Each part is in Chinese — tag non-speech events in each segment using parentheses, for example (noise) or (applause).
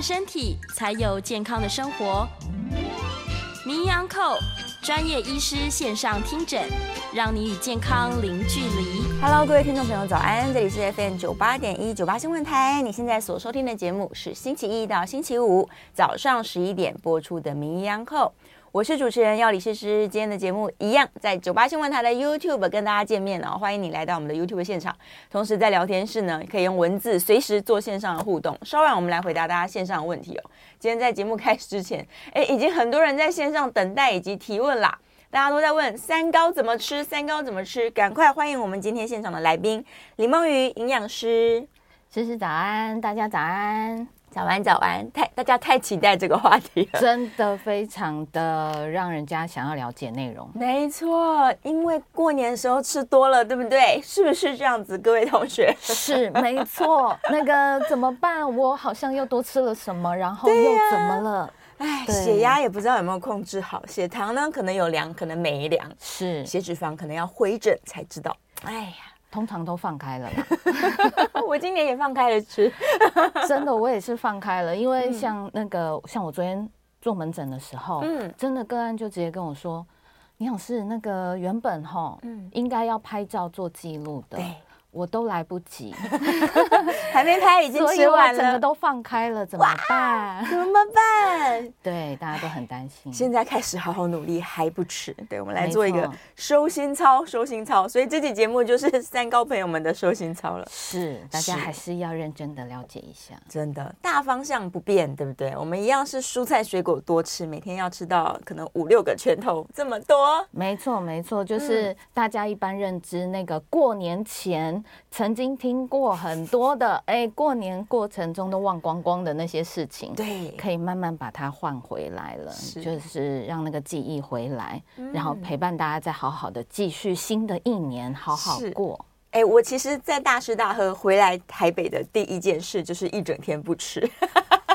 身体，才有健康的生活。名医杨厚专业医师线上听诊，让你与健康零距离。Hello，各位听众朋友，早安！这里是 FM 九八点一九八新闻台。你现在所收听的节目是星期一到星期五早上十一点播出的名医杨厚。我是主持人药理诗诗，今天的节目一样在九八新闻台的 YouTube 跟大家见面哦，欢迎你来到我们的 YouTube 现场。同时在聊天室呢，可以用文字随时做线上的互动。稍晚我们来回答大家线上的问题哦。今天在节目开始之前，(laughs) 哎，已经很多人在线上等待以及提问啦，大家都在问三高怎么吃，三高怎么吃，赶快欢迎我们今天现场的来宾李梦瑜营养师，诗诗早安，大家早安。早安，早安！太大家太期待这个话题了，真的非常的让人家想要了解内容。没错，因为过年的时候吃多了，对不对？是不是这样子，各位同学？是，没错。那个怎么办？我好像又多吃了什么，然后又怎么了？哎、啊，血压也不知道有没有控制好，血糖呢可能有量，可能没量，是血脂肪可能要回诊才知道。哎呀。通常都放开了啦，(laughs) 我今年也放开了吃，(laughs) 真的，我也是放开了，因为像那个，像我昨天做门诊的时候，嗯，真的个案就直接跟我说，你想是那个原本哈，嗯，应该要拍照做记录的。对。我都来不及，(laughs) 还没拍已经吃完了，整个都放开了，怎么办？怎么办？(laughs) 对，大家都很担心。现在开始好好努力还不迟。对，我们来做一个收心操，收心操。所以这期节目就是 (laughs) 三高朋友们的收心操了。是，大家还是要认真的了解一下。真的，大方向不变，对不对？我们一样是蔬菜水果多吃，每天要吃到可能五六个拳头这么多。没错，没错，就是大家一般认知那个过年前。曾经听过很多的，哎，过年过程中都忘光光的那些事情，对，可以慢慢把它换回来了，是就是让那个记忆回来，嗯、然后陪伴大家再好好的继续新的一年，好好过。哎，我其实，在大吃大喝回来台北的第一件事就是一整天不吃。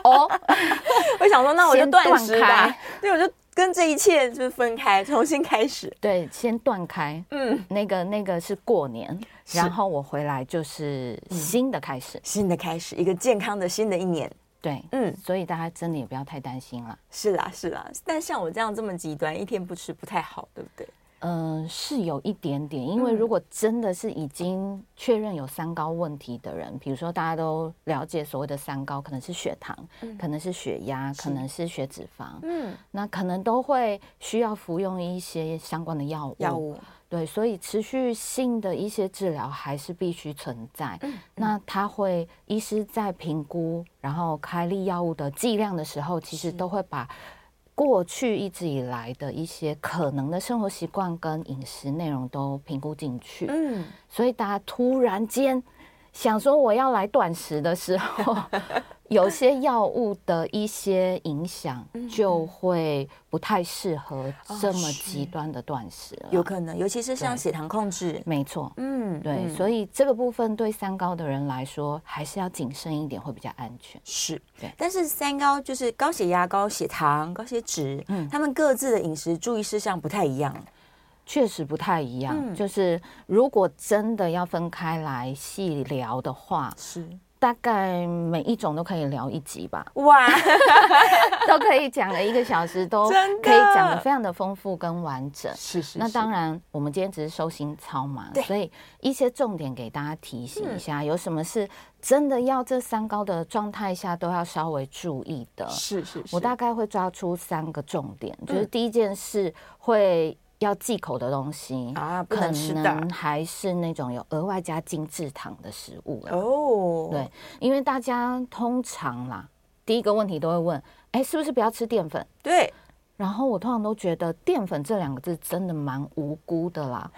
哦，(laughs) 我想说，那我就断食吧，对，我就。跟这一切就是分开，重新开始。(laughs) 对，先断开。嗯，那个那个是过年，然后我回来就是新的开始，新的开始，一个健康的新的一年。对，嗯，所以大家真的也不要太担心了。是啦，是啦，但像我这样这么极端，一天不吃不太好，对不对？嗯、呃，是有一点点，因为如果真的是已经确认有三高问题的人，比如说大家都了解所谓的三高，可能是血糖，嗯、可能是血压，可能是血脂肪，嗯，那可能都会需要服用一些相关的药物。药物，对，所以持续性的一些治疗还是必须存在。嗯、那他会医师在评估，然后开立药物的剂量的时候，其实都会把。过去一直以来的一些可能的生活习惯跟饮食内容都评估进去，嗯，所以大家突然间想说我要来断食的时候。有些药物的一些影响，就会不太适合这么极端的断食，有可能，尤其是像血糖控制，没错，嗯，对，所以这个部分对三高的人来说，还是要谨慎一点，会比较安全。是，对。但是三高就是高血压、高血糖、高血脂，嗯，他们各自的饮食注意事项不太一样，确实不太一样。就是如果真的要分开来细聊的话，是。大概每一种都可以聊一集吧，哇，(laughs) 都可以讲了一个小时，都可以讲的非常的丰富跟完整。是是。那当然，我们今天只是收心操嘛，所以一些重点给大家提醒一下，有什么是真的要这三高的状态下都要稍微注意的。是是。我大概会抓出三个重点，就是第一件事会。要忌口的东西啊，不能吃的，可能还是那种有额外加精制糖的食物哦。对，因为大家通常啦，第一个问题都会问，哎，是不是不要吃淀粉？对。然后我通常都觉得淀粉这两个字真的蛮无辜的啦。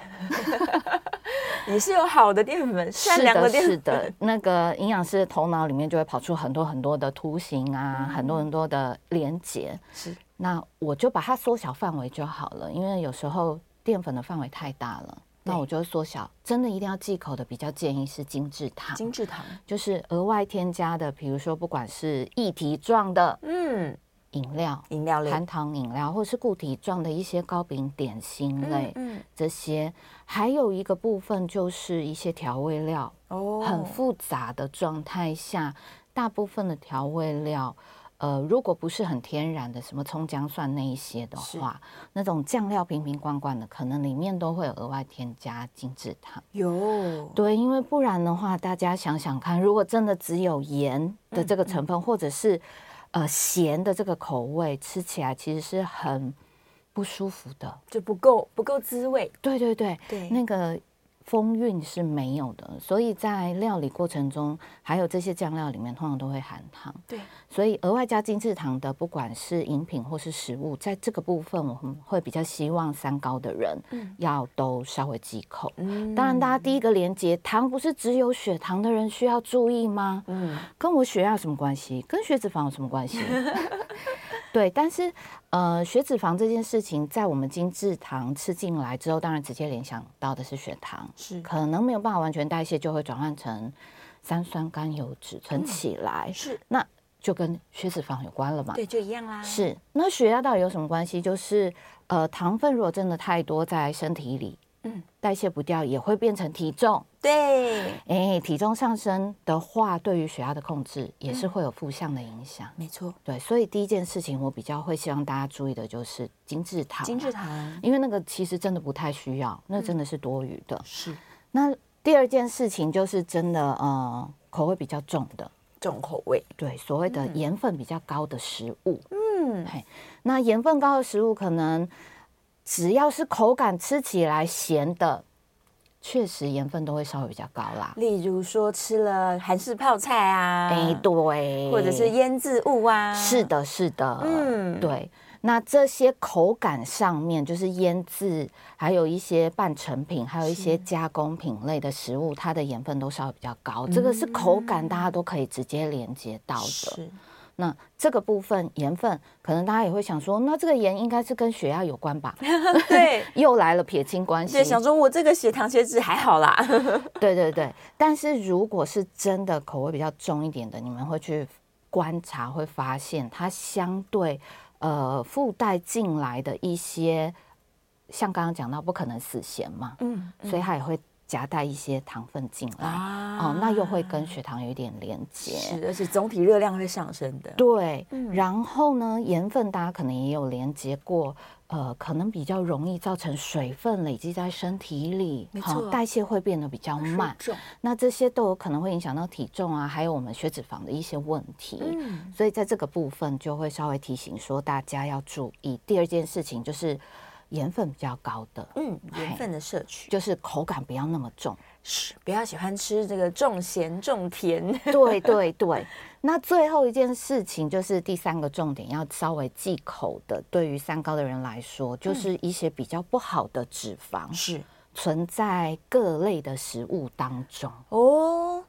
(laughs) 也是有好的淀粉，善良的淀粉。是的，那个营养师的头脑里面就会跑出很多很多的图形啊，嗯、很多很多的连结。是，那我就把它缩小范围就好了，因为有时候淀粉的范围太大了。那我就缩小，真的一定要忌口的，比较建议是精制糖。精制糖就是额外添加的，比如说不管是液体状的，嗯，饮料、饮料类、含糖饮料，或是固体状的一些糕饼、点心类，嗯，这些。还有一个部分就是一些调味料，哦，很复杂的状态下，大部分的调味料。呃，如果不是很天然的，什么葱姜蒜那一些的话，那种酱料瓶瓶罐罐的，可能里面都会有额外添加精制糖。有，对，因为不然的话，大家想想看，如果真的只有盐的这个成分，嗯嗯、或者是呃咸的这个口味，吃起来其实是很不舒服的，就不够不够滋味。对对对对，那个。风韵是没有的，所以在料理过程中，还有这些酱料里面通常都会含糖。对，所以额外加精制糖的，不管是饮品或是食物，在这个部分，我们会比较希望三高的人要都稍微忌口。嗯，当然，大家第一个连结，糖不是只有血糖的人需要注意吗？嗯，跟我血压有什么关系？跟血脂肪有什么关系？(laughs) 对，但是呃，血脂肪这件事情，在我们精制糖吃进来之后，当然直接联想到的是血糖，是可能没有办法完全代谢，就会转换成三酸甘油脂存起来，嗯、是那就跟血脂肪有关了嘛？对，就一样啦。是那血压到底有什么关系？就是呃，糖分如果真的太多在身体里。嗯，代谢不掉也会变成体重。对，哎、欸，体重上升的话，对于血压的控制也是会有负向的影响。没错，对，所以第一件事情我比较会希望大家注意的就是精制糖。精制糖，因为那个其实真的不太需要，那真的是多余的。是。那第二件事情就是真的，呃，口味比较重的重口味，对，所谓的盐分比较高的食物。嗯，嘿，那盐分高的食物可能。只要是口感吃起来咸的，确实盐分都会稍微比较高啦。例如说吃了韩式泡菜啊，哎，对，或者是腌制物啊，是的，是的，嗯，对。那这些口感上面，就是腌制，还有一些半成品，还有一些加工品类的食物，它的盐分都稍微比较高。这个是口感，大家都可以直接连接到的。是。那这个部分盐分，可能大家也会想说，那这个盐应该是跟血压有关吧？(laughs) 对，(laughs) 又来了撇清关系。对，想说我这个血糖血脂还好啦。(laughs) 对对对，但是如果是真的口味比较重一点的，你们会去观察，会发现它相对呃附带进来的一些，像刚刚讲到，不可能死咸嘛，嗯，嗯，所以它也会。夹带一些糖分进来，啊、哦，那又会跟血糖有一点连接，是，而且总体热量会上升的。对，嗯、然后呢，盐分大家可能也有连接过，呃，可能比较容易造成水分累积在身体里，没错，代谢会变得比较慢。那这些都有可能会影响到体重啊，还有我们血脂肪的一些问题。嗯，所以在这个部分就会稍微提醒说，大家要注意。第二件事情就是。盐分比较高的，嗯，盐分的摄取。就是口感不要那么重，是不要喜欢吃这个重咸重甜。对对对，(laughs) 那最后一件事情就是第三个重点要稍微忌口的，对于三高的人来说，就是一些比较不好的脂肪是。存在各类的食物当中。哦，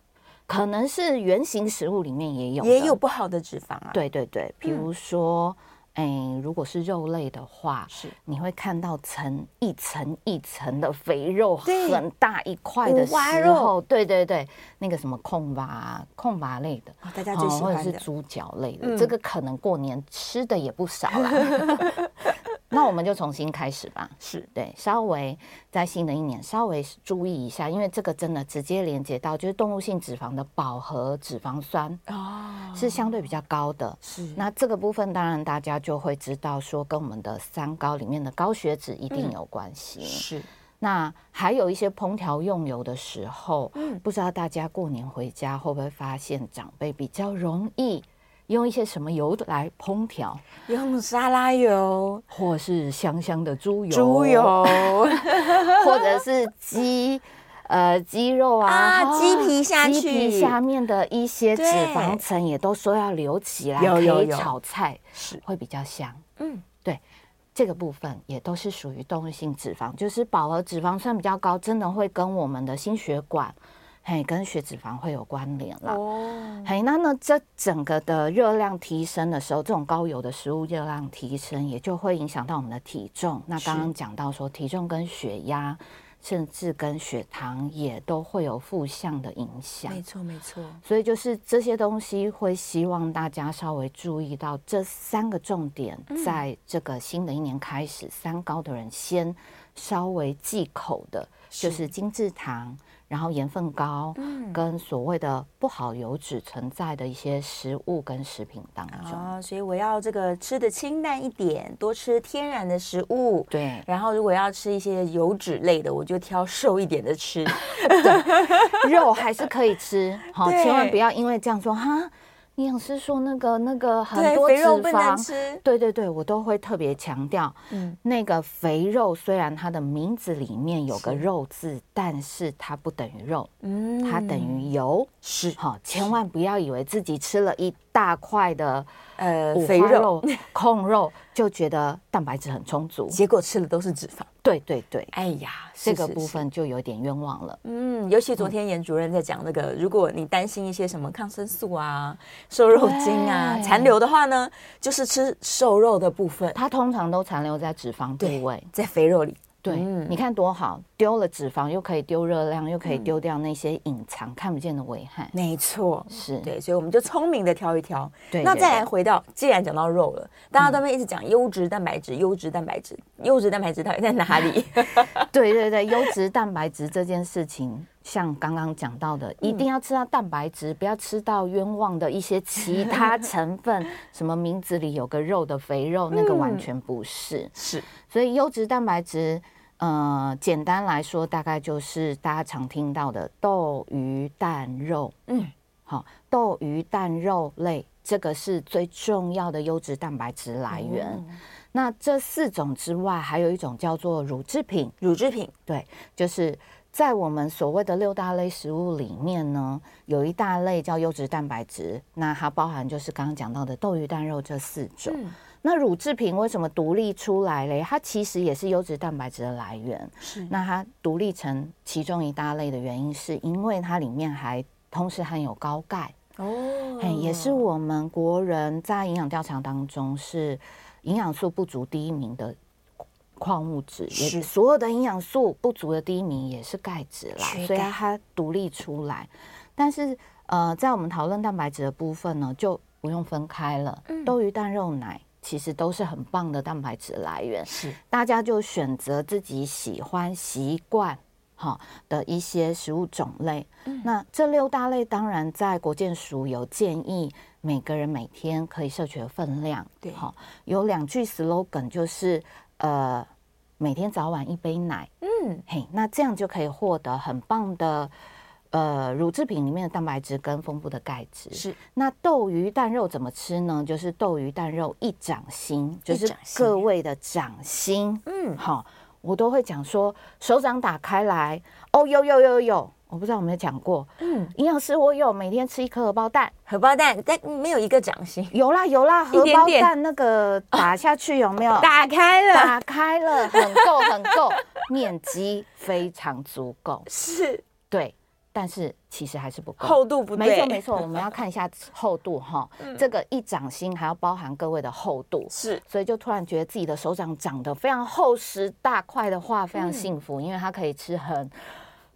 可能是原型食物里面也有，也有不好的脂肪啊。对对对，比如说。哎，如果是肉类的话，是你会看到层一层一层的肥肉，很大一块的时候，对对对，那个什么控巴控巴类的，大家最喜欢的，或者是猪脚类的，嗯、这个可能过年吃的也不少了。(laughs) (laughs) 那我们就重新开始吧，是对，稍微在新的一年稍微注意一下，因为这个真的直接连接到就是动物性脂肪的饱和脂肪酸哦，是相对比较高的。是，那这个部分当然大家就会知道说跟我们的三高里面的高血脂一定有关系。嗯、是，那还有一些烹调用油的时候，嗯，不知道大家过年回家会不会发现长辈比较容易。用一些什么油来烹调？用沙拉油，或是香香的猪油，猪油，(laughs) 或者是鸡，呃，鸡肉啊，啊，鸡皮下去，鸡皮下面的一些脂肪层也都说要留起来，有有有，可以炒菜是。会比较香。嗯，对，这个部分也都是属于动物性脂肪，就是饱和脂肪酸比较高，真的会跟我们的心血管，嘿，跟血脂肪会有关联了。哦，嘿，那呢，这整个的热量提升的时候，这种高油的食物热量提升，也就会影响到我们的体重。那刚刚讲到说，体重跟血压。甚至跟血糖也都会有负向的影响。没错，没错。所以就是这些东西，会希望大家稍微注意到这三个重点，在这个新的一年开始，三高的人先稍微忌口的，就是精制糖。然后盐分高，嗯，跟所谓的不好油脂存在的一些食物跟食品当中，啊，所以我要这个吃的清淡一点，多吃天然的食物，对。然后如果要吃一些油脂类的，我就挑瘦一点的吃，(laughs) 对，肉还是可以吃，好，千万不要因为这样说哈。营养师说那个那个很多脂肪。对对对，我都会特别强调，嗯，那个肥肉虽然它的名字里面有个肉字，是但是它不等于肉，嗯，它等于油，是好，千万不要以为自己吃了一大块的。呃，肥肉、(laughs) 控肉就觉得蛋白质很充足，结果吃的都是脂肪。对对对，哎呀，这个部分就有点冤枉了。嗯，尤其昨天严主任在讲那个，如果你担心一些什么抗生素啊、瘦肉精啊残留的话呢，就是吃瘦肉的部分，它通常都残留在脂肪部位，在肥肉里。对，嗯、你看多好，丢了脂肪又可以丢热量，又可以丢掉那些隐藏看不见的危害。没错，是对，所以我们就聪明的挑一挑。对，那再来回到，既然讲到肉了，大家都会一直讲优质蛋白质，优质蛋白质，优质蛋白质到底在哪里？(laughs) 对对对，优质蛋白质这件事情，像刚刚讲到的，一定要吃到蛋白质，不要吃到冤枉的一些其他成分，什么名字里有个肉的肥肉，那个完全不是。是。所以优质蛋白质，呃，简单来说，大概就是大家常听到的豆、鱼、蛋、肉。嗯，好，豆、鱼、蛋、肉类，这个是最重要的优质蛋白质来源。嗯、那这四种之外，还有一种叫做乳制品。乳制品，对，就是在我们所谓的六大类食物里面呢，有一大类叫优质蛋白质，那它包含就是刚刚讲到的豆、鱼、蛋、肉这四种。嗯那乳制品为什么独立出来嘞？它其实也是优质蛋白质的来源。是，那它独立成其中一大类的原因，是因为它里面还同时含有高钙。哦，嘿，也是我们国人在营养调查当中是营养素不足第一名的矿物质也。是，所有的营养素不足的第一名也是钙质啦，所以它独立出来。但是，呃，在我们讨论蛋白质的部分呢，就不用分开了。嗯，豆鱼蛋肉奶。其实都是很棒的蛋白质来源，是大家就选择自己喜欢、习惯哈的一些食物种类。嗯、那这六大类当然在国健署有建议，每个人每天可以摄取的分量。对，好，有两句 slogan 就是呃，每天早晚一杯奶。嗯，嘿，那这样就可以获得很棒的。呃，乳制品里面的蛋白质跟丰富的钙质是。那豆鱼蛋肉怎么吃呢？就是豆鱼蛋肉一掌心，就是各位的掌心。嗯，好，我都会讲说，手掌打开来，哦，有有有有，我不知道有没有讲过。嗯，营养师我有每天吃一颗荷包蛋，荷包蛋但没有一个掌心。有啦有啦，(laughs) 荷包蛋那个打下去有没有？(laughs) 打开了，打开了，很够很够，(laughs) 面积非常足够。是，对。但是其实还是不够，厚度不对。没错没错，我们要看一下厚度哈。(laughs) 这个一掌心还要包含各位的厚度，是，所以就突然觉得自己的手掌长得非常厚实大块的话，非常幸福，因为它可以吃很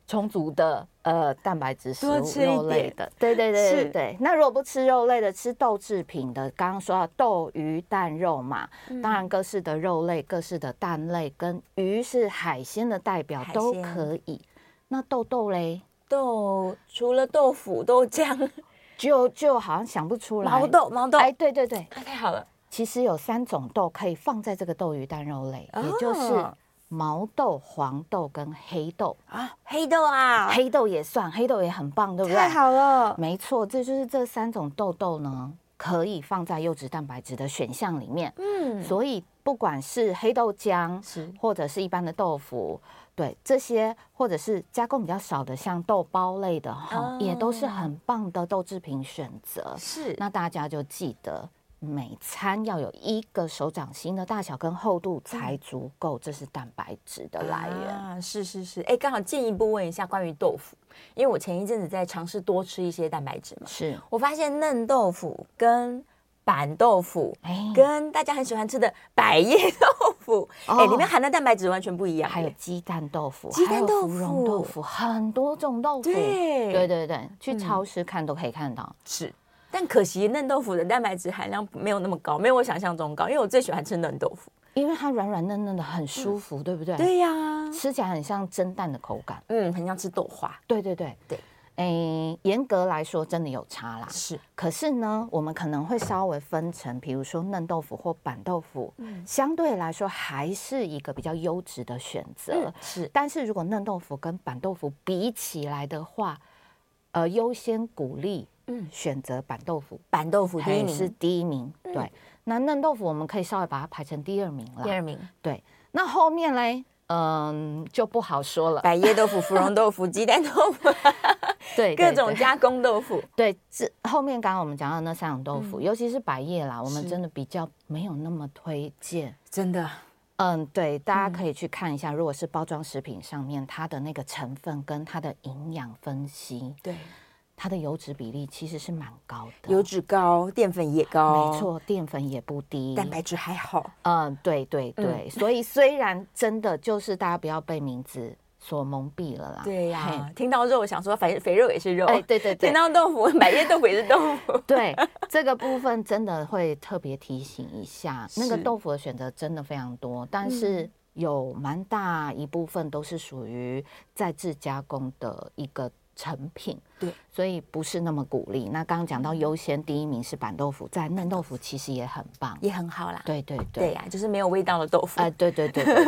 充足的呃蛋白质食物肉类的。对对对对对。那如果不吃肉类的，吃豆制品的，刚刚说到豆鱼蛋肉嘛，当然各式的肉类、各式的蛋类跟鱼是海鲜的代表都可以。那豆豆嘞？豆除了豆腐、豆浆，(laughs) 就就好像想不出来。毛豆，毛豆，哎，对对对，太好了。其实有三种豆可以放在这个豆鱼蛋肉类，哦、也就是毛豆、黄豆跟黑豆啊。黑豆啊，黑豆也算，黑豆也很棒，对不对？太好了，没错，这就是这三种豆豆呢，可以放在优质蛋白质的选项里面。嗯，所以不管是黑豆浆，是或者是一般的豆腐。对这些，或者是加工比较少的，像豆包类的哈，也都是很棒的豆制品选择。是，那大家就记得每餐要有一个手掌心的大小跟厚度才足够，这是蛋白质的来源。啊，是是是，哎，刚好进一步问一下关于豆腐，因为我前一阵子在尝试多吃一些蛋白质嘛，是。我发现嫩豆腐跟板豆腐，哎，跟大家很喜欢吃的百叶豆腐，哎，里面含的蛋白质完全不一样。还有鸡蛋豆腐，鸡蛋豆腐、豆腐，很多种豆腐。对对对对，去超市看都可以看到。是，但可惜嫩豆腐的蛋白质含量没有那么高，没有我想象中高。因为我最喜欢吃嫩豆腐，因为它软软嫩嫩的，很舒服，对不对？对呀，吃起来很像蒸蛋的口感，嗯，很像吃豆花。对对对对。诶，严格来说，真的有差啦。是，可是呢，我们可能会稍微分成，比如说嫩豆腐或板豆腐，嗯，相对来说还是一个比较优质的选择。嗯、是，但是如果嫩豆腐跟板豆腐比起来的话，呃，优先鼓励，嗯，选择板豆腐。板豆腐第一名是第一名，对。嗯、那嫩豆腐我们可以稍微把它排成第二名了。第二名，对。那后面嘞？嗯，就不好说了。百叶豆腐、芙蓉豆腐、鸡蛋豆腐，(laughs) 对，各种加工豆腐。对，这后面刚刚我们讲到那三种豆腐，尤其是百叶啦，我们真的比较没有那么推荐。真的，嗯，对，大家可以去看一下，如果是包装食品上面它的那个成分跟它的营养分析，对。它的油脂比例其实是蛮高的，油脂高，淀粉也高，没错，淀粉也不低，蛋白质还好。嗯，对对对，嗯、所以虽然真的就是大家不要被名字所蒙蔽了啦。对呀、啊，听到肉想说肥肥肉也是肉，哎，对对对，听到豆腐，(laughs) 百叶豆腐也是豆腐。(laughs) 对，这个部分真的会特别提醒一下，那个豆腐的选择真的非常多，但是有蛮大一部分都是属于再制加工的一个。成品对，所以不是那么鼓励。那刚刚讲到优先第一名是板豆腐，在嫩豆腐其实也很棒，也很好啦。对对对，对呀，就是没有味道的豆腐。哎，对对对对对，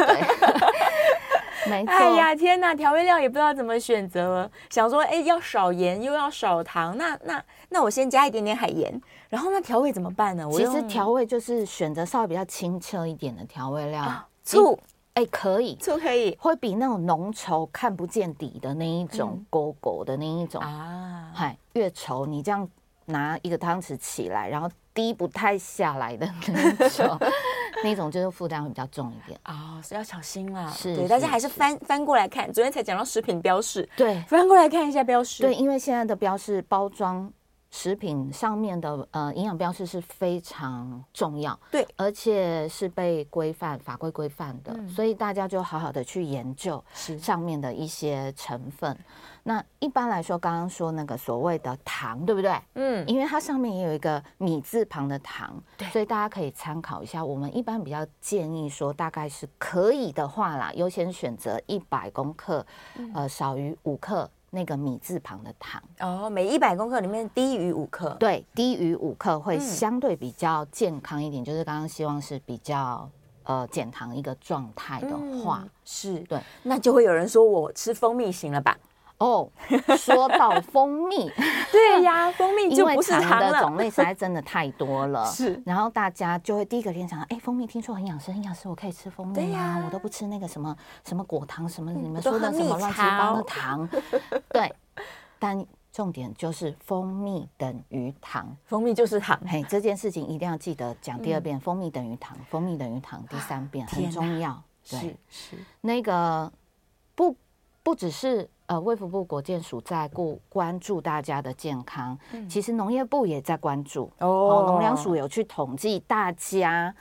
没 (laughs) 错。哎呀，天哪，调味料也不知道怎么选择了。想说，哎，要少盐又要少糖，那那那我先加一点点海盐，然后那调味怎么办呢？其实调味就是选择稍微比较清澈一点的调味料，醋。哎、欸，可以，醋可以，会比那种浓稠看不见底的那一种勾勾的那一种、嗯、啊，嗨，越稠你这样拿一个汤匙起来，然后滴不太下来的那种，(laughs) 那种就是负担会比较重一点啊，所以要小心啦。是，对，大家还是翻翻过来看，昨天才讲到食品标示，对，翻过来看一下标示，对，因为现在的标示包装。食品上面的呃营养标示是非常重要，对，而且是被规范法规规范的，嗯、所以大家就好好的去研究上面的一些成分。那一般来说，刚刚说那个所谓的糖，对不对？嗯，因为它上面也有一个米字旁的糖，对，所以大家可以参考一下。我们一般比较建议说，大概是可以的话啦，优先选择一百公克，嗯、呃，少于五克。那个米字旁的糖哦，每一百公克里面低于五克，对，低于五克会相对比较健康一点。嗯、就是刚刚希望是比较呃减糖一个状态的话，嗯、是对，那就会有人说我吃蜂蜜行了吧？哦，说到蜂蜜，(laughs) 对呀，蜂蜜就不是糖的种类实在真的太多了。(laughs) 是，然后大家就会第一个联想到，哎，蜂蜜听说很养生，很养生我可以吃蜂蜜对呀，我都不吃那个什么什么果糖，什么你们说的什么乱七八糟的糖。(laughs) 对，但重点就是蜂蜜等于糖，蜂蜜就是糖。嘿，这件事情一定要记得讲第二遍，蜂蜜等于糖，蜂蜜等于糖，第三遍很重要。对，是那个不不只是。呃，卫福部国健署在顾关注大家的健康，嗯、其实农业部也在关注哦。农粮署有去统计大家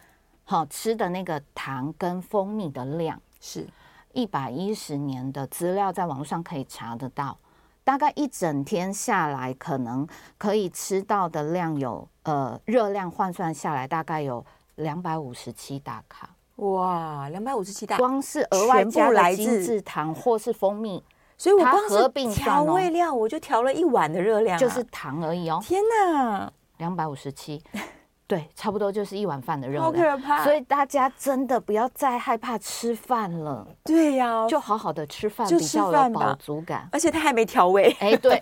好、哦、吃的那个糖跟蜂蜜的量，是一百一十年的资料，在网络上可以查得到。大概一整天下来，可能可以吃到的量有呃热量换算下来，大概有两百五十七大卡。哇，两百五十七大，光是额外加的精制糖或是蜂蜜。所以我光是调味料，我就调了一碗的热量，就是糖而已哦。天哪，两百五十七，对，差不多就是一碗饭的热量，好可怕。所以大家真的不要再害怕吃饭了。对呀、啊，就好好的吃饭，比较有饱足感。而且它还没调味，哎，对。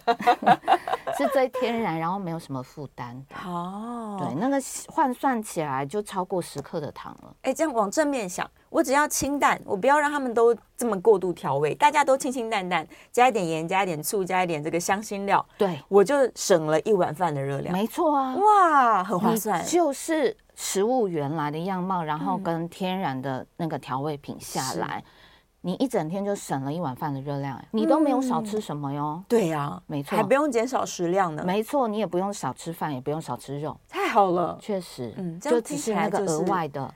(laughs) 是最天然，然后没有什么负担的。哦，对，那个换算起来就超过十克的糖了。哎，这样往正面想，我只要清淡，我不要让他们都这么过度调味，大家都清清淡淡，加一点盐，加一点醋，加一点这个香辛料，对，我就省了一碗饭的热量。没错啊，哇，很划算，就是食物原来的样貌，然后跟天然的那个调味品下来。嗯你一整天就省了一碗饭的热量，你都没有少吃什么哟。对呀，没错，还不用减少食量呢。没错，你也不用少吃饭，也不用少吃肉，太好了。确实，嗯，就只是那个额外的。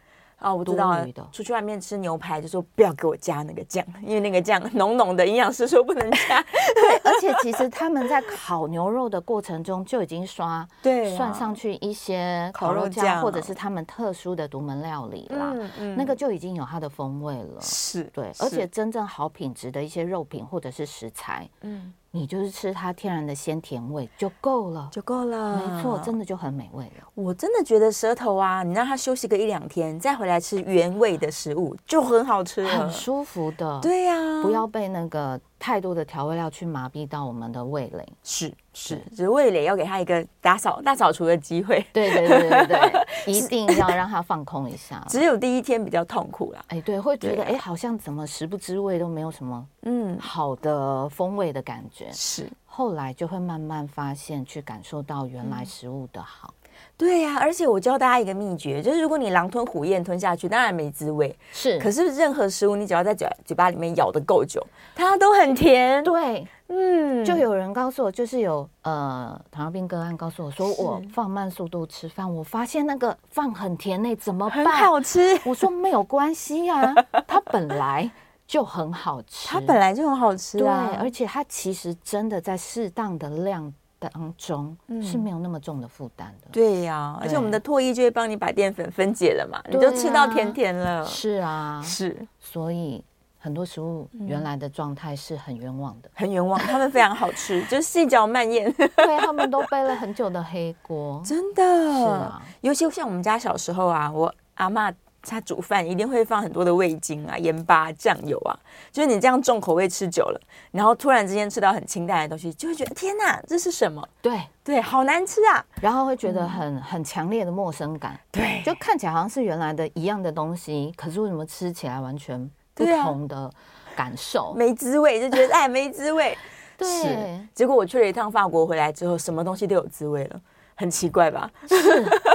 啊，我知道了。出去外面吃牛排，就说不要给我加那个酱，因为那个酱浓浓的，营养师说不能加。(laughs) 对，而且其实他们在烤牛肉的过程中就已经刷 (laughs) 对算上去一些烤肉酱，或者是他们特殊的独门料理啦。嗯嗯，那个就已经有它的风味了。是，对，而且真正好品质的一些肉品或者是食材，嗯。你就是吃它天然的鲜甜味就够了，就够了，没错，真的就很美味了。我真的觉得舌头啊，你让它休息个一两天，再回来吃原味的食物就很好吃了，很舒服的。对呀，不要被那个。太多的调味料去麻痹到我们的味蕾，是是，只是味蕾要给他一个打扫大扫除的机会。对对对对对，(laughs) 一定要让他放空一下。只有第一天比较痛苦啦，哎，对，会觉得哎，好像怎么食不知味，都没有什么嗯。好的风味的感觉。是，后来就会慢慢发现，去感受到原来食物的好。对呀、啊，而且我教大家一个秘诀，就是如果你狼吞虎咽吞下去，当然没滋味。是，可是任何食物，你只要在嘴嘴巴里面咬得够久，它都很甜。对，嗯，就有人告诉我，就是有呃糖尿病个案告诉我说，我放慢速度吃饭，我发现那个饭很甜呢，怎么办？很好吃。我说没有关系呀、啊，它本来就很好吃，它本来就很好吃啊，对，而且它其实真的在适当的量。当中是没有那么重的负担的，对呀，而且我们的唾液就会帮你把淀粉分解了嘛，你就吃到甜甜了。是啊，是，所以很多食物原来的状态是很冤枉的，很冤枉，他们非常好吃，(laughs) 就细嚼慢咽。对，他们都背了很久的黑锅，(laughs) 真的。是啊，尤其像我们家小时候啊，我阿嬷。他煮饭一定会放很多的味精啊、盐巴、酱油啊，就是你这样重口味吃久了，然后突然之间吃到很清淡的东西，就会觉得天哪，这是什么？对对，好难吃啊，然后会觉得很、嗯、很强烈的陌生感。对，就看起来好像是原来的一样的东西，可是为什么吃起来完全不同的感受？没滋味，就觉得哎，没滋味。(laughs) 对，结果我去了一趟法国回来之后，什么东西都有滋味了。很奇怪吧？(laughs) 是，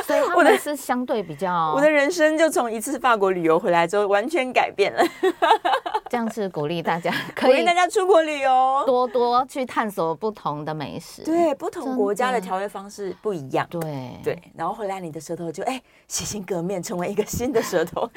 所以他们是相对比较。(laughs) 我的人生就从一次法国旅游回来之后完全改变了。(laughs) 这样是鼓励大家，可以大家出国旅游，多多去探索不同的美食。对，不同国家的调味方式不一样。对对，然后回来你的舌头就哎，洗心革面，成为一个新的舌头。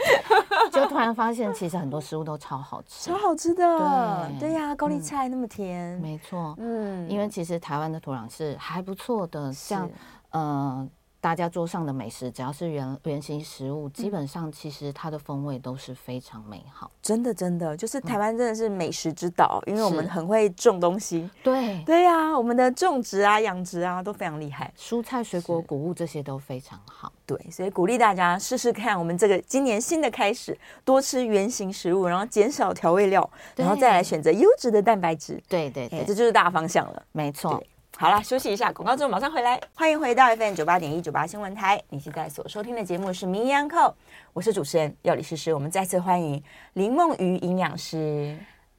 就突然发现，其实很多食物都超好吃，超好吃的。对对呀，高丽菜那么甜，没错。嗯，因为其实台湾的土壤是还不错的，像。呃，大家桌上的美食，只要是原原型食物，基本上其实它的风味都是非常美好。真的，真的，就是台湾真的是美食之岛，因为我们很会种东西。对，对呀，我们的种植啊、养殖啊都非常厉害，蔬菜、水果、谷物这些都非常好。对，所以鼓励大家试试看，我们这个今年新的开始，多吃原型食物，然后减少调味料，然后再来选择优质的蛋白质。对对对，这就是大方向了。没错。好了，休息一下，广告之后马上回来。欢迎回到 FM 九八点一九八新闻台，你现在所收听的节目是《名医央叩》，我是主持人药理诗诗。我们再次欢迎林梦瑜营养师，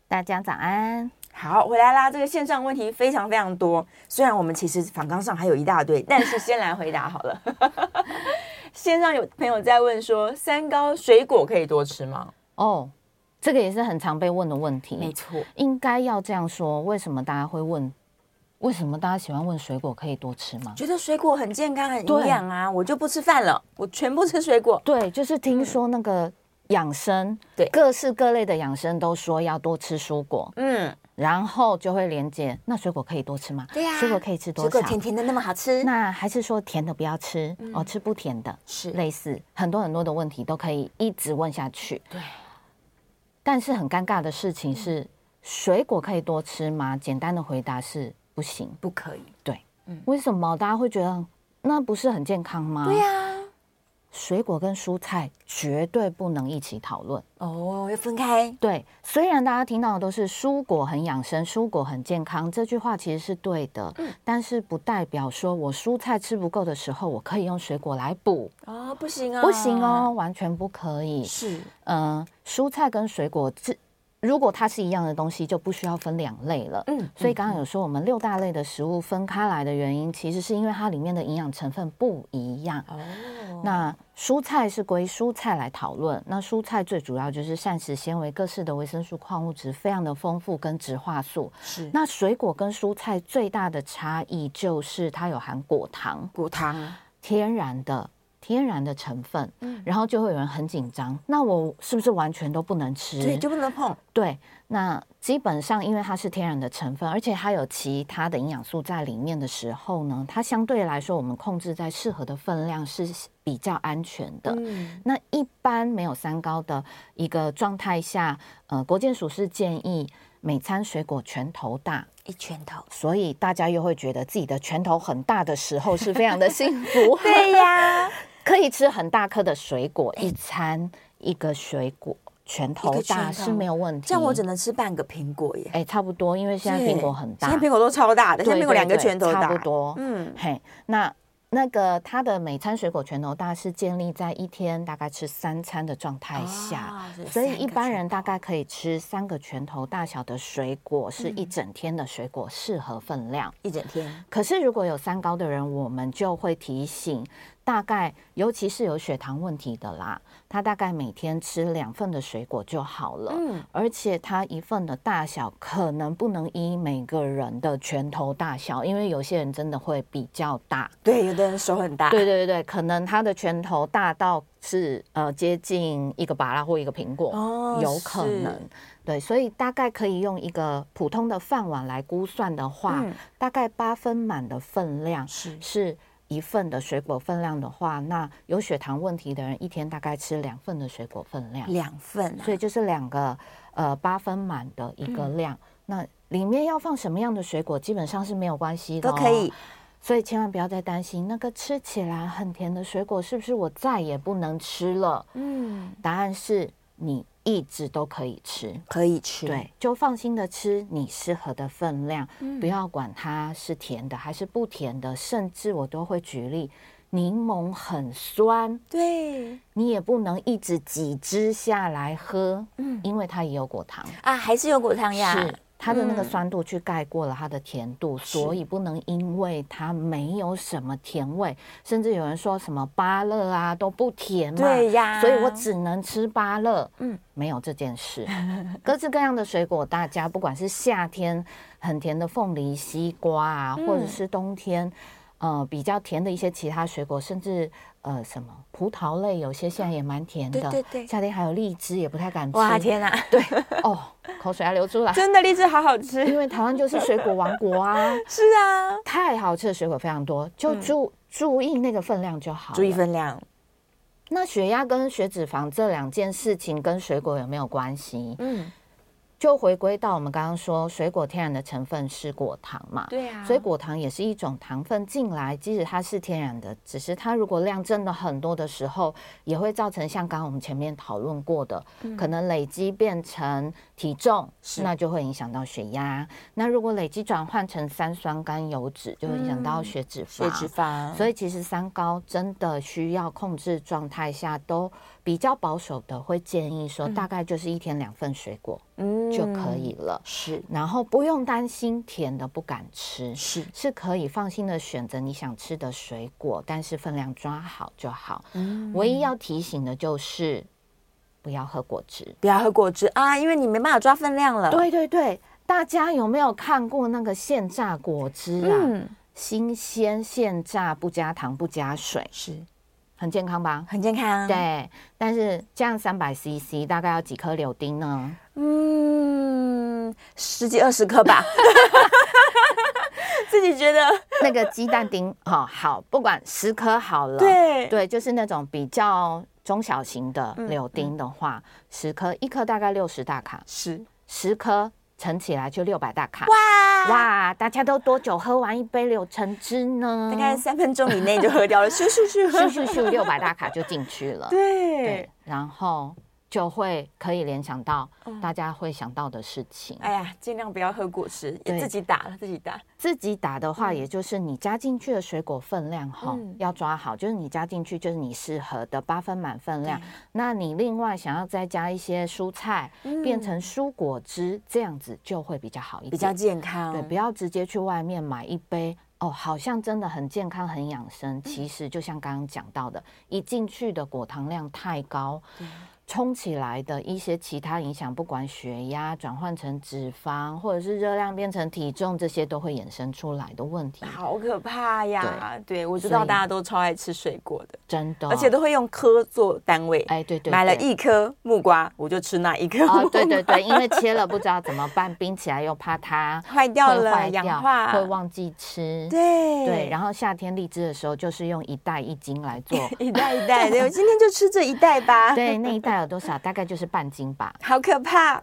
大家早安。好，回来啦。这个线上问题非常非常多，虽然我们其实访纲上还有一大堆，但是先来回答好了。(laughs) 线上有朋友在问说，三高水果可以多吃吗？哦，这个也是很常被问的问题。没错，应该要这样说。为什么大家会问？为什么大家喜欢问水果可以多吃吗？觉得水果很健康、很营养啊，我就不吃饭了，我全部吃水果。对，就是听说那个养生，对、嗯、各式各类的养生都说要多吃蔬果，嗯，然后就会连接，那水果可以多吃吗？对呀、啊，水果可以吃多少？水果甜甜的那么好吃？那还是说甜的不要吃、嗯、哦，吃不甜的？是类似很多很多的问题都可以一直问下去。对，但是很尴尬的事情是，嗯、水果可以多吃吗？简单的回答是。不行，不可以。对，嗯，为什么大家会觉得那不是很健康吗？对呀，水果跟蔬菜绝对不能一起讨论哦，要分开。对，虽然大家听到的都是蔬果很养生、蔬果很健康，这句话其实是对的，嗯，但是不代表说我蔬菜吃不够的时候，我可以用水果来补哦，不行啊，不行哦，完全不可以。是，嗯、呃，蔬菜跟水果这。如果它是一样的东西，就不需要分两类了。嗯，所以刚刚有说我们六大类的食物分开来的原因，其实是因为它里面的营养成分不一样。哦，那蔬菜是归蔬菜来讨论。那蔬菜最主要就是膳食纤维、各式的维生素、矿物质非常的丰富，跟植化素。是。那水果跟蔬菜最大的差异就是它有含果糖，果糖天然的。天然的成分，嗯，然后就会有人很紧张，那我是不是完全都不能吃？对，就不能碰。对，那基本上因为它是天然的成分，而且它有其他的营养素在里面的时候呢，它相对来说我们控制在适合的分量是比较安全的。嗯，那一般没有三高的一个状态下，呃，国健署是建议每餐水果拳头大。一拳头，所以大家又会觉得自己的拳头很大的时候是非常的幸福。(laughs) 对呀，可以吃很大颗的水果，一餐一个水果拳头大是没有问题。像我只能吃半个苹果耶。哎，差不多，因为现在苹果很大，现在苹果都超大的，现在苹果两个拳头大，差不多。嗯，嘿，那。那个它的每餐水果拳头大是建立在一天大概吃三餐的状态下，哦、所以一般人大概可以吃三个拳头大小的水果，是一整天的水果适合分量，一整天。可是如果有三高的人，我们就会提醒。大概，尤其是有血糖问题的啦，他大概每天吃两份的水果就好了。嗯，而且他一份的大小可能不能依每个人的拳头大小，因为有些人真的会比较大。对，有的人手很大。对对对，可能他的拳头大到是呃接近一个芭拉或一个苹果，哦，有可能。对，所以大概可以用一个普通的饭碗来估算的话，嗯，大概八分满的分量是是。一份的水果分量的话，那有血糖问题的人一天大概吃两份的水果分量，两份，啊，所以就是两个呃八分满的一个量。嗯、那里面要放什么样的水果，基本上是没有关系的，哦，都可以。所以千万不要再担心那个吃起来很甜的水果是不是我再也不能吃了？嗯，答案是你。一直都可以吃，可以吃，对，就放心的吃你适合的分量，嗯，不要管它是甜的还是不甜的，甚至我都会举例，柠檬很酸，对，你也不能一直挤汁下来喝，嗯，因为它也有果糖。啊，还是有果糖呀。是。它的那个酸度去盖过了它的甜度，嗯，所以不能因为它没有什么甜味，甚至有人说什么芭乐啊都不甜嘛，对呀，所以我只能吃芭乐。嗯，没有这件事，(laughs) 各式各样的水果，大家不管是夏天很甜的凤梨、西瓜啊，或者是冬天。呃，比较甜的一些其他水果，甚至呃什么葡萄类，有些现在也蛮甜的。对对对，夏天还有荔枝，也不太敢吃。哇天哪！对哦，口水要流出来。真的荔枝好好吃，因为台湾就是水果王国啊。(laughs) 是啊，太好吃的水果非常多，就注、嗯、注意那个分量就好。注意分量。那血压跟血脂肪这两件事情跟水果有没有关系？嗯。就回归到我们刚刚说，水果天然的成分是果糖嘛？对啊，所以果糖也是一种糖分进来，即使它是天然的，只是它如果量真的很多的时候，也会造成像刚刚我们前面讨论过的，嗯、可能累积变成体重，那就会影响到血压。那如果累积转换成三酸甘油脂，就会影响到血脂肪。血脂肪。所以其实三高真的需要控制状态下都。比较保守的会建议说，大概就是一天两份水果，嗯，就可以了。是，然后不用担心甜的不敢吃，是是可以放心的选择你想吃的水果，但是分量抓好就好。嗯，唯一要提醒的就是不要喝果汁，不要喝果汁啊，因为你没办法抓分量了。对对对，大家有没有看过那个现榨果汁啊？嗯，新鲜现榨，不加糖不加水，是。很健康吧？很健康。对，但是这样三百 CC 大概要几颗柳丁呢？嗯，十几二十颗吧。(laughs) 自己觉得那个鸡蛋丁哦，好，不管十颗好了。对对，就是那种比较中小型的柳丁的话，十颗一颗大概六十大卡，是十颗乘起来就六百大卡。哇哇，大家都多久喝完一杯柳橙汁呢？大概三分钟以内就喝掉了，咻咻咻咻咻咻，六百大卡就进去了。对对，然后。就会可以联想到大家会想到的事情。哎呀，尽量不要喝果汁，也自己打了，自己打。自己打的话，也就是你加进去的水果分量哈，要抓好，就是你加进去就是你适合的八分满分量。那你另外想要再加一些蔬菜，变成蔬果汁，这样子就会比较好一点，比较健康。对，不要直接去外面买一杯哦，好像真的很健康很养生，其实就像刚刚讲到的，一进去的果糖量太高。冲起来的一些其他影响，不管血压转换成脂肪，或者是热量变成体重，这些都会衍生出来的问题。好可怕呀！对，对我知道大家都超爱吃水果的，真的，而且都会用颗做单位。哎，对对，对，买了一颗木瓜，我就吃那一颗。哦，对对对，因为切了不知道怎么办，冰起来又怕它 (laughs) 坏掉了，坏掉氧化，会忘记吃。对对，然后夏天荔枝的时候，就是用一袋一斤来做，(laughs) 一袋一袋。对，我今天就吃这一袋吧。(laughs) 对，那一袋有多少？大概就。是半斤吧，好可怕！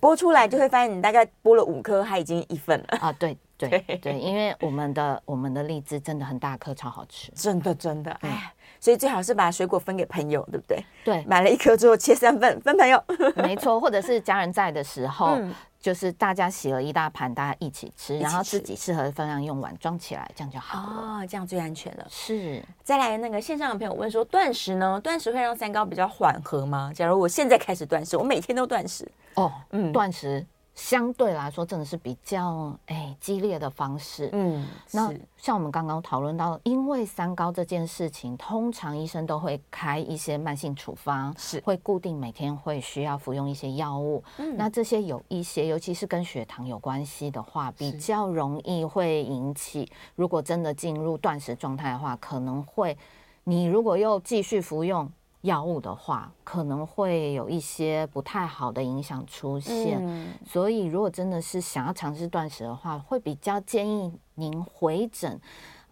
剥出来就会发现，你大概剥了五颗，它已经一份了啊！对对对，对，因为我们的我们的荔枝真的很大颗，超好吃，真的真的。哎，所以最好是把水果分给朋友，对不对？对，买了一颗之后切三份分朋友，(laughs) 没错，或者是家人在的时候。嗯就是大家洗了一大盘，大家一起吃，然后自己适合的分量用碗装起来，这样就好了。哦，这样最安全了。是。再来那个线上的朋友问说，断食呢？断食会让三高比较缓和吗？假如我现在开始断食，我每天都断食。哦，嗯，断食。相对来说，真的是比较哎激烈的方式。嗯，那像我们刚刚讨论到，因为三高这件事情，通常医生都会开一些慢性处方，是会固定每天会需要服用一些药物。嗯，那这些有一些，尤其是跟血糖有关系的话，比较容易会引起。如果真的进入断食状态的话，可能会你如果又继续服用。药物的话，可能会有一些不太好的影响出现，嗯、所以如果真的是想要尝试断食的话，会比较建议您回诊。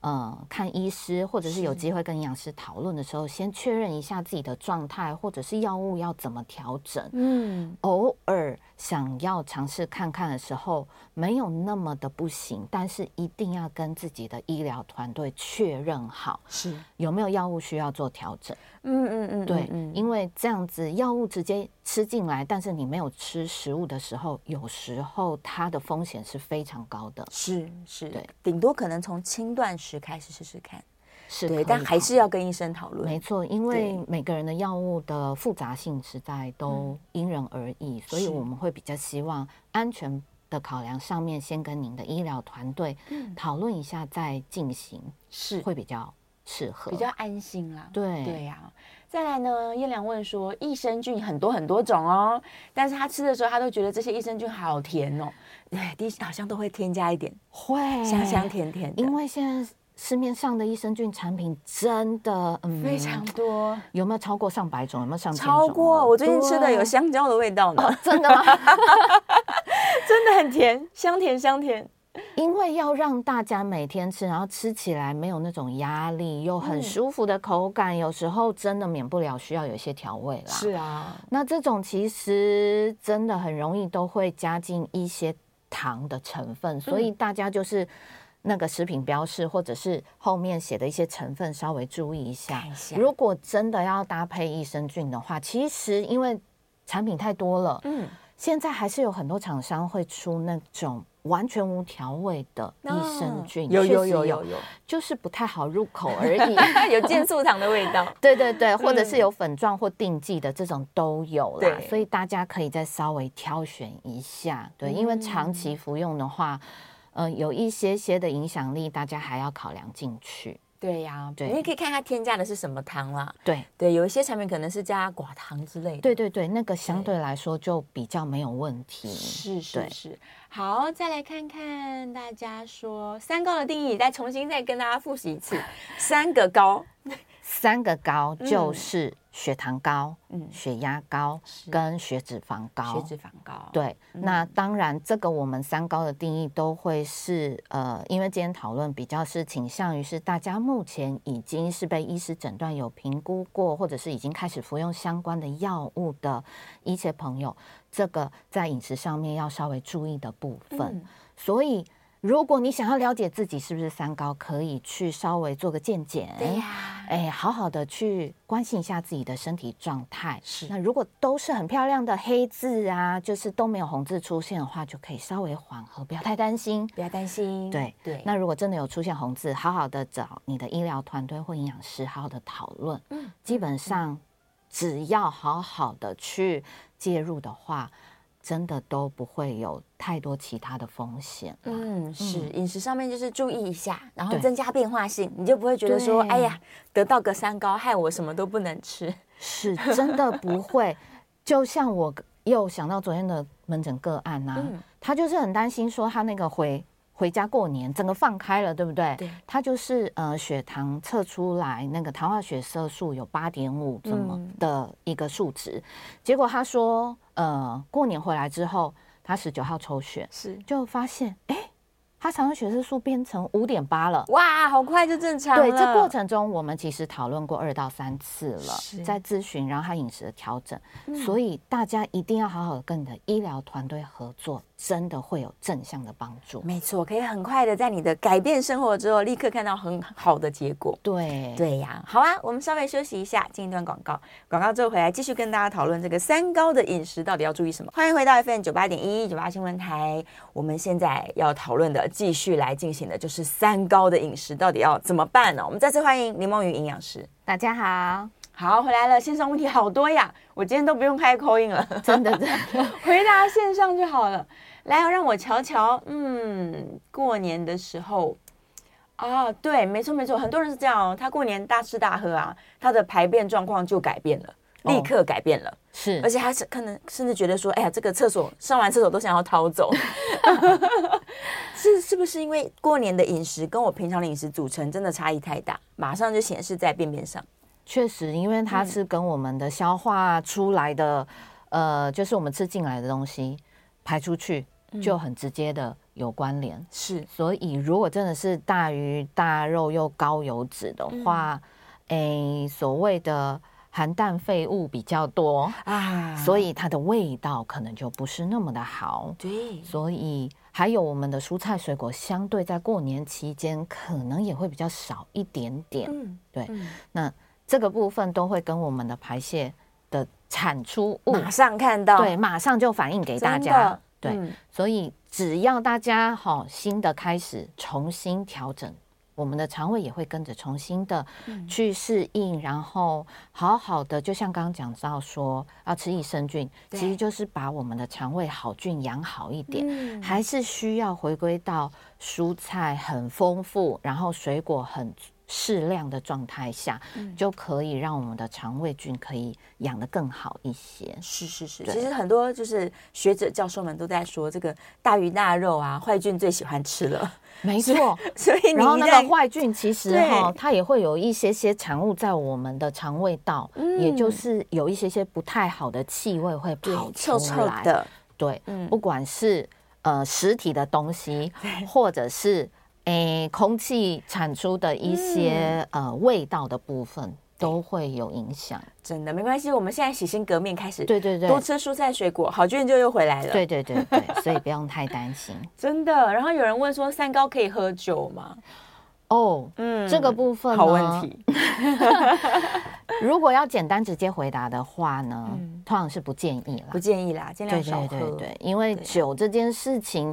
呃，看医师，或者是有机会跟营养师讨论的时候，先确认一下自己的状态，或者是药物要怎么调整。嗯，偶尔想要尝试看看的时候，没有那么的不行，但是一定要跟自己的医疗团队确认好，是有没有药物需要做调整。嗯嗯嗯，对，因为这样子药物直接吃进来，但是你没有吃食物的时候，有时候它的风险是非常高的。是是，对，顶多可能从轻断食开始试试看，是对，但还是要跟医生讨论。没错，因为每个人的药物的复杂性实在都因人而异，嗯、所以我们会比较希望安全的考量上面，先跟您的医疗团队讨论一下再进行，是会比较。适合比较安心啦，对对呀、啊。再来呢，燕良问说，益生菌很多很多种哦，但是他吃的时候，他都觉得这些益生菌好甜哦，(laughs) 对，第好像都会添加一点，会香香甜甜的。因为现在市面上的益生菌产品真的嗯非常多，有没有超过上百种？有没有上千种？超过，我最近吃的有香蕉的味道呢，哦、真的吗？(laughs) 真的很甜，香甜香甜。因为要让大家每天吃，然后吃起来没有那种压力，又很舒服的口感，嗯、有时候真的免不了需要有一些调味啦。是啊，那这种其实真的很容易都会加进一些糖的成分，所以大家就是那个食品标示或者是后面写的一些成分稍微注意一下。一下如果真的要搭配益生菌的话，其实因为产品太多了，嗯，现在还是有很多厂商会出那种。完全无调味的益生菌，有有有有有，就是不太好入口而已，(laughs) 有健素糖的味道。(laughs) 对对对，或者是有粉状或定剂的这种都有啦，所以大家可以再稍微挑选一下。对，因为长期服用的话，呃，有一些些的影响力，大家还要考量进去。对呀、啊，对，你可以看它添加的是什么糖啦。对对，有一些产品可能是加寡糖之类的。对对对，那个相对来说就比较没有问题。是是是。好，再来看看大家说三高的定义，再重新再跟大家复习一次。三个高，(laughs) 三个高就是血糖高、嗯，血压高跟血脂肪高。血脂肪高，对。嗯、那当然，这个我们三高的定义都会是呃，因为今天讨论比较是倾向于是大家目前已经是被医师诊断有评估过，或者是已经开始服用相关的药物的一些朋友，这个在饮食上面要稍微注意的部分。嗯、所以。如果你想要了解自己是不是三高，可以去稍微做个健检，对呀，哎，好好的去关心一下自己的身体状态。是，那如果都是很漂亮的黑字啊，就是都没有红字出现的话，就可以稍微缓和，不要太担心，不要担心。对对。那如果真的有出现红字，好好的找你的医疗团队或营养师，好好的讨论。嗯，基本上只要好好的去介入的话。真的都不会有太多其他的风险。嗯，是饮食上面就是注意一下，然后增加变化性，你就不会觉得说，哎呀，得到个三高，害我什么都不能吃。是真的不会。就像我又想到昨天的门诊个案啊，嗯、他就是很担心说他那个回回家过年，整个放开了，对不对？对。他就是呃血糖测出来那个糖化血色素有八点五这么的一个数值，嗯、结果他说。呃，过年回来之后，他十九号抽血，是。就发现，哎，他糖化血色素变成五点八了，哇，好快就正常了。对，这过程中我们其实讨论过二到三次了，在咨询，然后他饮食的调整，嗯，所以大家一定要好好的跟你的医疗团队合作。真的会有正向的帮助，没错，可以很快的在你的改变生活之后，立刻看到很好的结果。对，对呀，好啊，我们稍微休息一下，进一段广告，广告之后回来继续跟大家讨论这个三高的饮食到底要注意什么。欢迎回到 FM 九八点一九八新闻台，我们现在要讨论的，继续来进行的就是三高的饮食到底要怎么办呢？我们再次欢迎林孟妤营养师，大家好。好，回来了，线上问题好多呀，我今天都不用开 call in 了，真的，真的 (laughs) 回答线上就好了。来，让我瞧瞧，嗯，过年的时候，啊，对，没错没错，很多人是这样哦，他过年大吃大喝啊，他的排便状况就改变了，立刻改变了，哦、是，而且他是可能甚至觉得说，哎呀，这个厕所上完厕所都想要逃走，(laughs) 是是不是因为过年的饮食跟我平常的饮食组成真的差异太大，马上就显示在便便上？确实，因为它是跟我们的消化出来的，嗯、呃，就是我们吃进来的东西排出去就很直接的有关联。嗯、是，所以如果真的是大鱼大肉又高油脂的话，嗯、诶，所谓的含氮废物比较多啊，所以它的味道可能就不是那么的好。对，所以还有我们的蔬菜水果，相对在过年期间可能也会比较少一点点。嗯，对，嗯、那。这个部分都会跟我们的排泄的产出物马上看到，对，马上就反映给大家，对，嗯、所以只要大家好新的开始，重新调整，我们的肠胃也会跟着重新的去适应，嗯、然后好好的，就像刚刚讲到说要吃益生菌，其实就是把我们的肠胃好菌养好一点，嗯、还是需要回归到蔬菜很丰富，然后水果很。适量的状态下，嗯、就可以让我们的肠胃菌可以养得更好一些。是是是，其实很多就是学者教授们都在说，这个大鱼大肉啊，坏菌最喜欢吃了。没 (laughs) 错，所以然后那个坏菌其实哈，对它也会有一些些产物在我们的肠胃道，嗯、也就是有一些些不太好的气味会跑出来。臭臭的，对，嗯、不管是呃实体的东西，或者是。诶，空气产出的一些、嗯、呃味道的部分都会有影响。真的没关系，我们现在洗心革面开始，对对对，多吃蔬菜水果，好菌就又回来了。对对对对，(laughs) 所以不用太担心。真的，然后有人问说，三高可以喝酒吗？哦，嗯，这个部分好问题。(laughs) 如果要简单直接回答的话呢，嗯、通常是不建议啦，不建议啦，尽量少喝。对对对对，因为酒这件事情。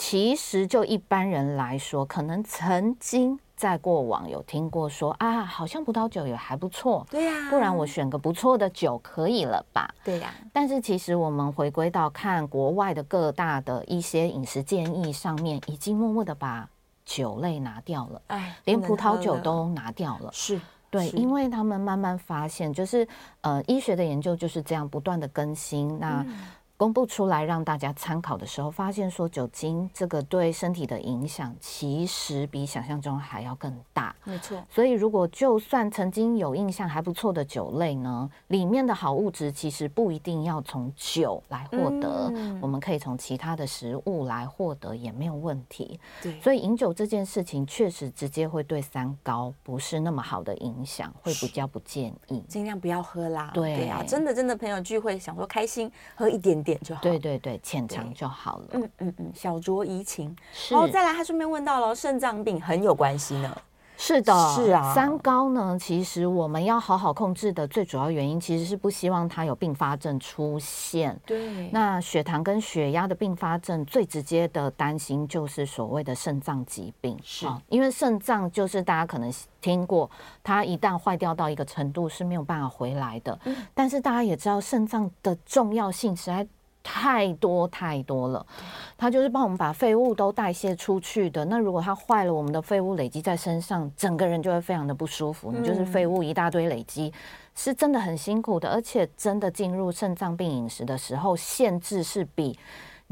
其实就一般人来说，可能曾经在过往有听过说啊，好像葡萄酒也还不错，对呀、啊，不然我选个不错的酒可以了吧？对呀、啊。但是其实我们回归到看国外的各大的一些饮食建议上面，已经默默的把酒类拿掉了，哎，连葡萄酒都拿掉了。是对，因为他们慢慢发现，就是呃，医学的研究就是这样不断的更新，那。嗯公布出来让大家参考的时候，发现说酒精这个对身体的影响其实比想象中还要更大。没错，所以如果就算曾经有印象还不错的酒类呢，里面的好物质其实不一定要从酒来获得，嗯、我们可以从其他的食物来获得也没有问题。对，所以饮酒这件事情确实直接会对三高不是那么好的影响，会比较不建议，尽量不要喝啦。对，对啊，真的真的朋友聚会想说开心喝一点点。就好，对对对，浅尝就好了。嗯嗯嗯，小酌怡情。是。哦，再来，他顺便问到了肾脏病很有关系呢。是的，是啊。三高呢，其实我们要好好控制的最主要原因，其实是不希望它有并发症出现。对。那血糖跟血压的并发症，最直接的担心就是所谓的肾脏疾病。是。因为肾脏就是大家可能听过，它一旦坏掉到一个程度是没有办法回来的。嗯。但是大家也知道，肾脏的重要性实在。太多太多了，它就是帮我们把废物都代谢出去的。那如果它坏了，我们的废物累积在身上，整个人就会非常的不舒服。你就是废物一大堆累积，是真的很辛苦的。而且真的进入肾脏病饮食的时候，限制是比。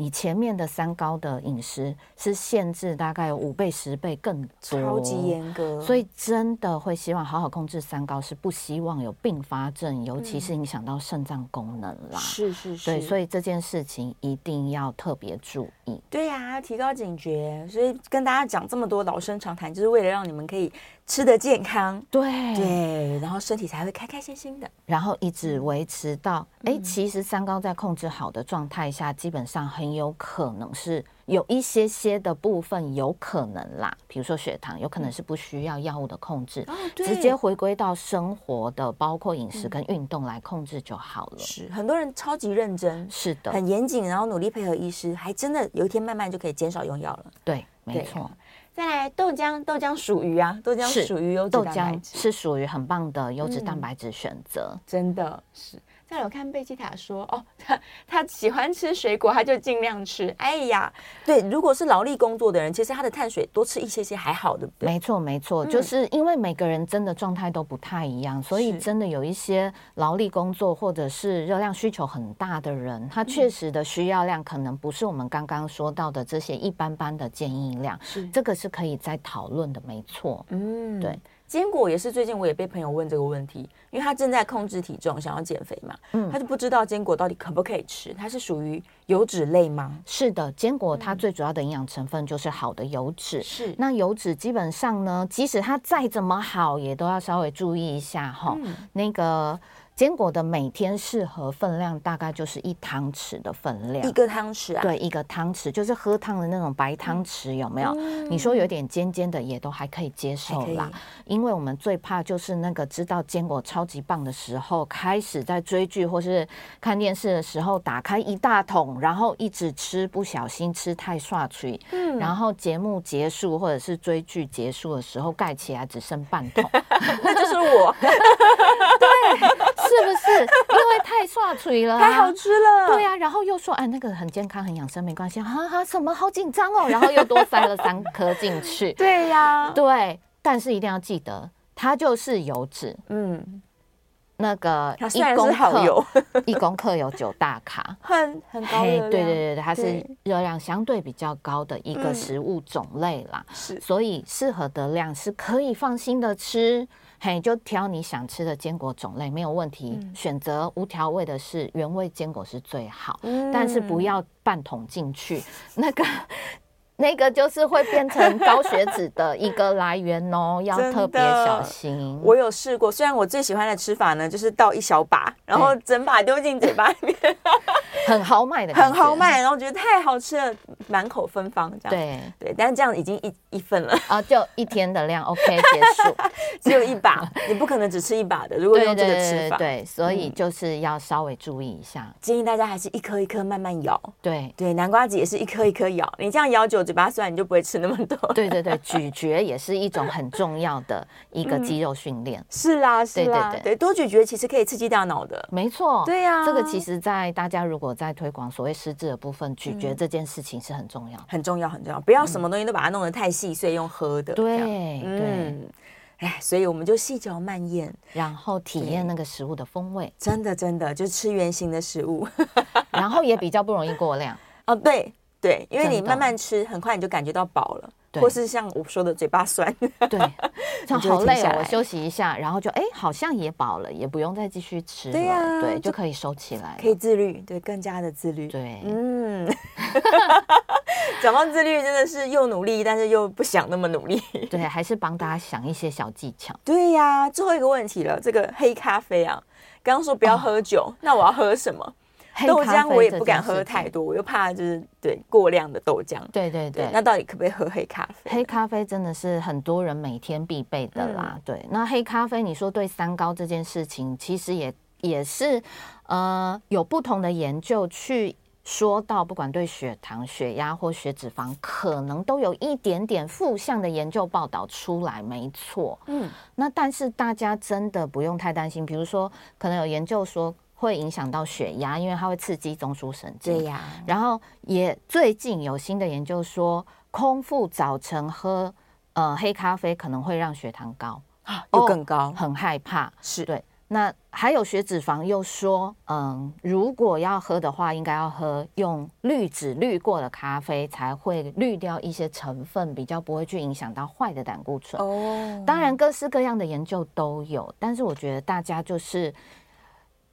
你前面的三高的饮食是限制大概有五倍十倍更多，超级严格，所以真的会希望好好控制三高，是不希望有并发症，尤其是影响到肾脏功能啦。是是是，对，所以这件事情一定要特别注意。对呀，提高警觉。所以跟大家讲这么多老生常谈，就是为了让你们可以吃的健康，对。对，然后身体才会开开心心的，然后一直维持到哎、嗯，其实三高在控制好的状态下，基本上很有可能是有一些些的部分有可能啦，比如说血糖，有可能是不需要药物的控制，哦、直接回归到生活的，包括饮食跟运动来控制就好了。是很多人超级认真，是的，很严谨，然后努力配合医师，还真的有一天慢慢就可以减少用药了。对，没错。再来豆浆，豆浆属于啊，豆浆属于优质蛋白质，是属于很棒的优质蛋白质选择，嗯，真的是。再来我看贝吉塔说，哦，(laughs) 他他喜欢吃水果，他就尽量吃。哎呀，对，如果是劳力工作的人，其实他的碳水多吃一些些还好，对不对？没错，没错，嗯，就是因为每个人真的状态都不太一样，所以真的有一些劳力工作或者是热量需求很大的人，他确实的需要量可能不是我们刚刚说到的这些一般般的建议量，是这个是可以再讨论的，没错。嗯，对。坚果也是最近我也被朋友问这个问题，因为他正在控制体重，想要减肥嘛，嗯，他就不知道坚果到底可不可以吃，它是属于油脂类吗？是的，坚果它最主要的营养成分就是好的油脂，是、嗯。那油脂基本上呢，即使它再怎么好，也都要稍微注意一下哈、嗯，那个。坚果的每天适合分量大概就是一汤匙的分量，一个汤匙啊？对，一个汤匙就是喝汤的那种白汤匙，有没有？嗯、你说有点尖尖的也都还可以接受啦，因为我们最怕就是那个知道坚果超级棒的时候，开始在追剧或是看电视的时候打开一大桶，然后一直吃，不小心吃太刷嘴，嗯，然后节目结束或者是追剧结束的时候盖起来只剩半桶，(laughs) 那就是我，(laughs) 对。是不是因为太刷嘴了，太好吃了？对呀、啊，然后又说哎，那个很健康、很养生，没关系。哈哈，什么好紧张哦？然后又多塞了三颗进去。(laughs) 对呀、啊，对，但是一定要记得，它就是油脂。嗯，那个一公克，(laughs) 一公克有九大卡，很很高。对对对对，它是热量相对比较高的一个食物种类啦。是、嗯，所以适合的量是可以放心的吃。嘿，就挑你想吃的坚果种类，没有问题。嗯、选择无调味的是原味坚果是最好，嗯、但是不要半桶进去，那个。那个就是会变成高血脂的一个来源哦，(laughs) 要特别小心。我有试过，虽然我最喜欢的吃法呢，就是倒一小把，然后整把丢进嘴巴里面，(laughs) 很豪迈的，很豪迈，然后觉得太好吃了，满口芬芳这样。对对，但是这样已经一一份了啊，就一天的量，(laughs) OK，结束。只有一把，你不可能只吃一把的。如果用这个吃法，对，所以就是要稍微注意一下，嗯、建议大家还是一颗一颗慢慢咬。对对，南瓜子也是一颗一颗咬，你这样咬久。嘴巴酸，你就不会吃那么多。(laughs) 对对对，咀嚼也是一种很重要的一个肌肉训练。嗯、是啦，是啦，对对对，多咀嚼其实可以刺激大脑的。没错，对呀、啊，这个其实，在大家如果在推广所谓失智的部分，咀嚼这件事情是很重要、嗯，很重要，很重要。不要什么东西都把它弄得太细碎，用喝的。对、嗯、对。哎，所以我们就细嚼慢咽，然后体验那个食物的风味。真的，真的，就吃原型的食物，(laughs) 然后也比较不容易过量。哦，对对，因为你慢慢吃，很快你就感觉到饱了。或是像我说的嘴巴酸，(laughs) 对，像好累哦，我休息一下，然后就哎，好像也饱了，也不用再继续吃了，对呀，对，就可以收起来，可以自律，对，更加的自律，对，嗯，(laughs) 讲到自律，真的是又努力，但是又不想那么努力，对，还是帮大家想一些小技巧，对呀，最后一个问题了，这个黑咖啡啊，刚刚说不要喝酒，那我要喝什么？豆浆我也不敢喝太多，我又怕就是对过量的豆浆。对对对，那到底可不可以喝黑咖啡？黑咖啡真的是很多人每天必备的啦。嗯、对，那黑咖啡你说对三高这件事情，其实也也是呃有不同的研究去说到，不管对血糖、血压或血脂肪，可能都有一点点负向的研究报道出来，没错。嗯，那但是大家真的不用太担心，比如说可能有研究说。会影响到血压，因为它会刺激中枢神经。对呀。然后也最近有新的研究说，空腹早晨喝呃黑咖啡可能会让血糖高，又更高，哦，很害怕。是对。那还有血脂肪又说，嗯，如果要喝的话，应该要喝用滤纸滤过的咖啡，才会滤掉一些成分，比较不会去影响到坏的胆固醇。哦。当然，各式各样的研究都有，但是我觉得大家就是。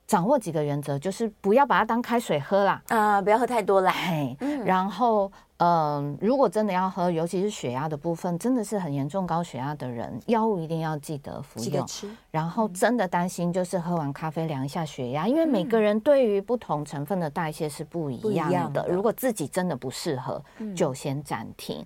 掌握几个原则，就是不要把它当开水喝啦，啊、呃，不要喝太多啦。嘿，嗯、然后，嗯、呃，如果真的要喝，尤其是血压的部分，真的是很严重高血压的人，药物一定要记得服用。然后，真的担心就是喝完咖啡量一下血压，嗯、因为每个人对于不同成分的代谢是不一样的。样的如果自己真的不适合，就先暂停。